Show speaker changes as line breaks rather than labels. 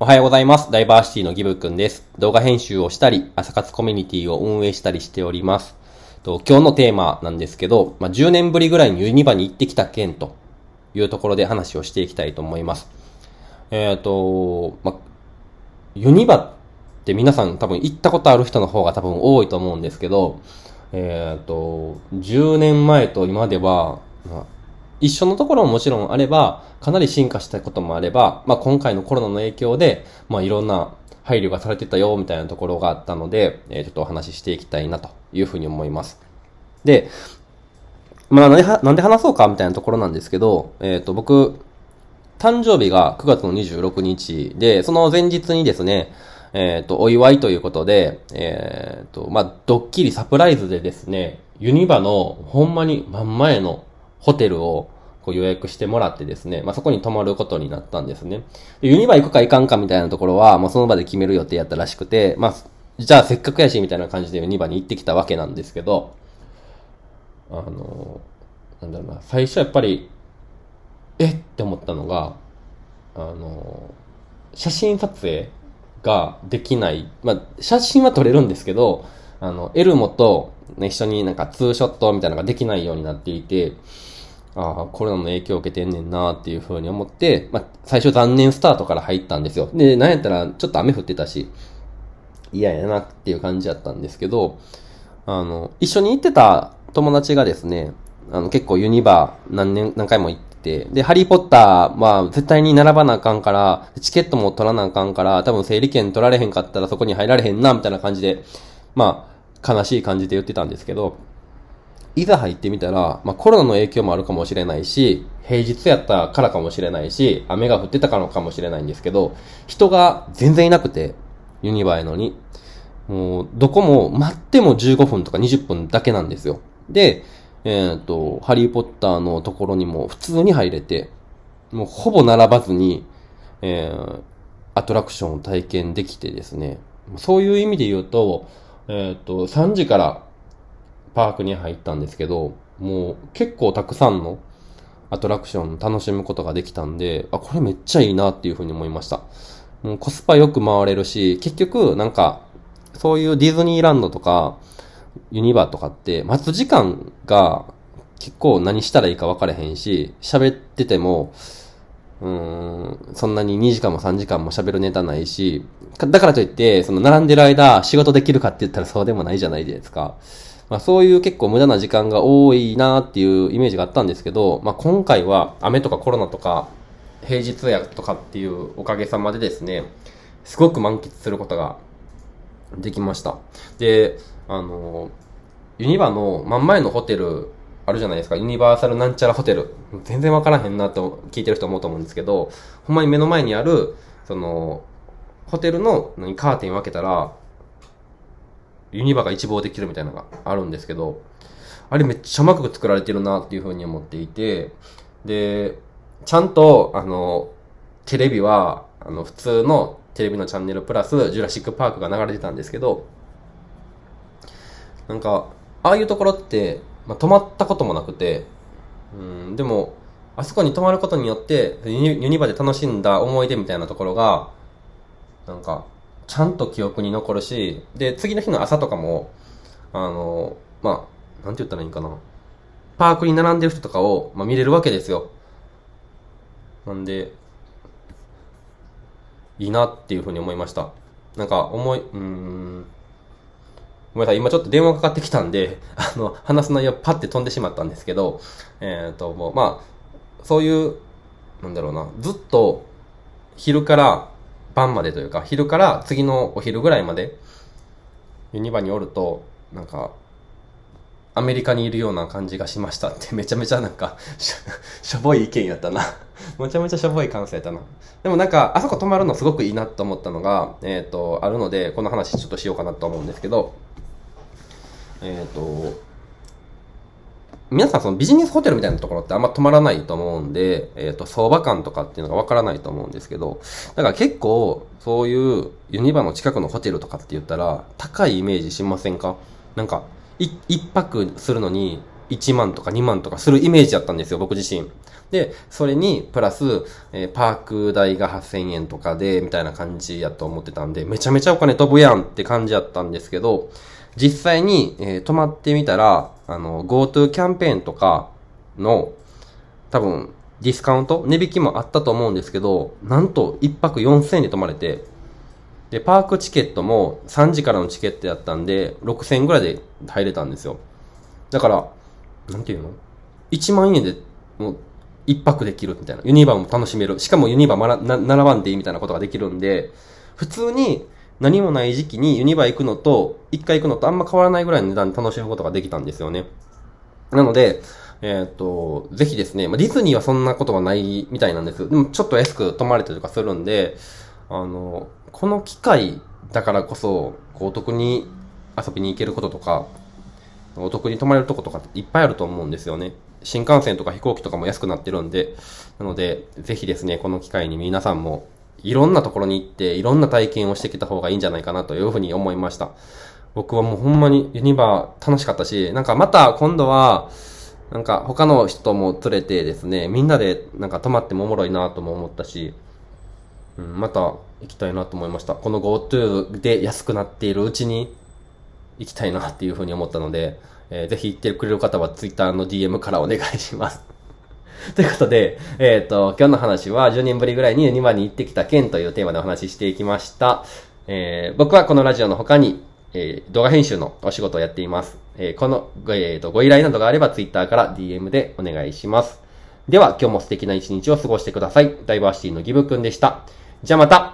おはようございます。ダイバーシティのギブくんです。動画編集をしたり、朝活コミュニティを運営したりしております。と今日のテーマなんですけど、まあ、10年ぶりぐらいにユニバに行ってきた件というところで話をしていきたいと思います。えっ、と、まあ、ユニバって皆さん多分行ったことある人の方が多分多いと思うんですけど、えっ、と、10年前と今では、一緒のところももちろんあれば、かなり進化したこともあれば、まあ、今回のコロナの影響で、まあ、いろんな配慮がされてたよ、みたいなところがあったので、えーちょっとお話ししていきたいなというふうに思います。で、まあ、なんで、なんで話そうか、みたいなところなんですけど、えっ、と、僕、誕生日が9月の26日で、その前日にですね、えっ、と、お祝いということで、えっ、と、まあ、ドッキリサプライズでですね、ユニバのほんまに真ん前のホテルをこう予約してもらってですね、まあ、そこに泊まることになったんですね。でユニバ行くか行かんかみたいなところは、もうその場で決める予定やったらしくて、まあ、じゃあせっかくやし、みたいな感じでユニバに行ってきたわけなんですけど、あの、なんだろうな、最初やっぱり、えっ？て思ったのが、あの、写真撮影ができない。まあ、写真は撮れるんですけど、あの、エルモと、ね、一緒になんかツーショットみたいなのができないようになっていて、ああ、コロナの影響を受けてんねんなっていうふうに思って、まあ、最初残念スタートから入ったんですよ。で、なんやったらちょっと雨降ってたし、嫌やなっていう感じだったんですけど、あの、一緒に行ってた友達がですね、あの、結構ユニバー何年、何回も行ってて、で、ハリーポッターは絶対に並ばなあかんから、チケットも取らなあかんから、多分整理券取られへんかったらそこに入られへんな、みたいな感じで、まあ、悲しい感じで言ってたんですけど、いざ入ってみたら、まあコロナの影響もあるかもしれないし、平日やったからかもしれないし、雨が降ってたからかもしれないんですけど、人が全然いなくて、ユニバーやのに。もう、どこも待っても15分とか20分だけなんですよ。で、えっ、と、ハリーポッターのところにも普通に入れて、もうほぼ並ばずに、えー、アトラクションを体験できてですね、そういう意味で言うと、えっ、と、3時からパークに入ったんですけど、もう結構たくさんのアトラクション楽しむことができたんで、あ、これめっちゃいいなっていうふうに思いました。もうコスパよく回れるし、結局なんか、そういうディズニーランドとか、ユニバーとかって、待つ時間が結構何したらいいか分かれへんし、喋ってても、うーん、そんなに2時間も3時間も喋るネタないし、だからといって、その並んでる間仕事できるかって言ったらそうでもないじゃないですか。まあそういう結構無駄な時間が多いなっていうイメージがあったんですけど、まあ今回は雨とかコロナとか平日やとかっていうおかげさまでですね、すごく満喫することができました。で、あの、ユニバの真ん前のホテルあるじゃないですか。ユニバーサルなんちゃらホテル。全然わからへんなと聞いてる人思うと思うんですけど、ほんまに目の前にある、その、ホテルの何カーテンを開けたら、ユニバが一望できるみたいなのがあるんですけど、あれめっちゃうまく作られてるなっていうふうに思っていて、で、ちゃんと、あの、テレビは、あの、普通のテレビのチャンネルプラス、ジュラシックパークが流れてたんですけど、なんか、ああいうところって、まあ、泊まったこともなくて、うん、でも、あそこに泊まることによって、ユニバで楽しんだ思い出みたいなところが、なんか、ちゃんと記憶に残るし、で、次の日の朝とかも、あの、まあ、なんて言ったらいいんかな。パークに並んでる人とかを、まあ、見れるわけですよ。なんで、いいなっていうふうに思いました。なんか、思い、うーん、ごめんなさい、今ちょっと電話かかってきたんで、あの、話す内容パッて飛んでしまったんですけど、えっ、と、もう、まあ、そういう、なんだろうな、ずっと、昼から晩までというか、昼から次のお昼ぐらいまで、ユニバにおると、なんか、アメリカにいるような感じがしましたって、めちゃめちゃなんか、しょ、ぼい意見やったな。めちゃめちゃしょぼい感想やったな。でもなんか、あそこ泊まるのすごくいいなと思ったのが、えっ、と、あるので、この話ちょっとしようかなと思うんですけど、えっ、と、皆さんそのビジネスホテルみたいなところってあんま泊まらないと思うんで、えっ、と、相場感とかっていうのがわからないと思うんですけど、だから結構、そういうユニバの近くのホテルとかって言ったら、高いイメージしませんか？なんか、い一泊するのに、1万とか2万とかするイメージだったんですよ、僕自身。で、それに、プラス、えー、パーク代が8000円とかで、みたいな感じやと思ってたんで、めちゃめちゃお金飛ぶやんって感じやったんですけど、実際に、えー、泊まってみたら、あの、GoTo キャンペーンとかの、多分、ディスカウント値引きもあったと思うんですけど、なんと1泊4000円で泊まれて、で、パークチケットも3時からのチケットやったんで、6000円ぐらいで入れたんですよ。だから、なんていうの ?1 万円でもう一泊できるみたいな。ユニバーも楽しめる。しかもユニバまらな並ばんでいいみたいなことができるんで、普通に何もない時期にユニバ行くのと、一回行くのとあんま変わらないぐらいの値段で楽しむことができたんですよね。なので、えっ、ー、と、ぜひですね、まあ、ディズニーはそんなことはないみたいなんです。でもちょっと安く泊まれたりとかするんで、あの、この機会だからこそ、こうお得に遊びに行けることとか、お得に泊まれるとことかいっぱいあると思うんですよね。新幹線とか飛行機とかも安くなってるんで、なので、ぜひですね、この機会に皆さんもいろんなところに行って、いろんな体験をしてきた方がいいんじゃないかなというふうに思いました。僕はもうほんまにユニバー楽しかったし、なんかまた今度は、なんか他の人も連れてですね、みんなでなんか泊まってもおもろいなとも思ったし、うん、また行きたいなと思いました。この GoTo で安くなっているうちに行きたいなっていうふうに思ったので、えー、ぜひ行ってくれる方は Twitter の DM からお願いします。ということで、えっ、ー、と、今日の話は10年ぶりぐらいに2番に行ってきた件というテーマでお話ししていきました。えー、僕はこのラジオの他に、えー、動画編集のお仕事をやっています。えー、この、えーと、ご依頼などがあれば Twitter から DM でお願いします。では、今日も素敵な一日を過ごしてください。ダイバーシティのギブくんでした。じゃあまた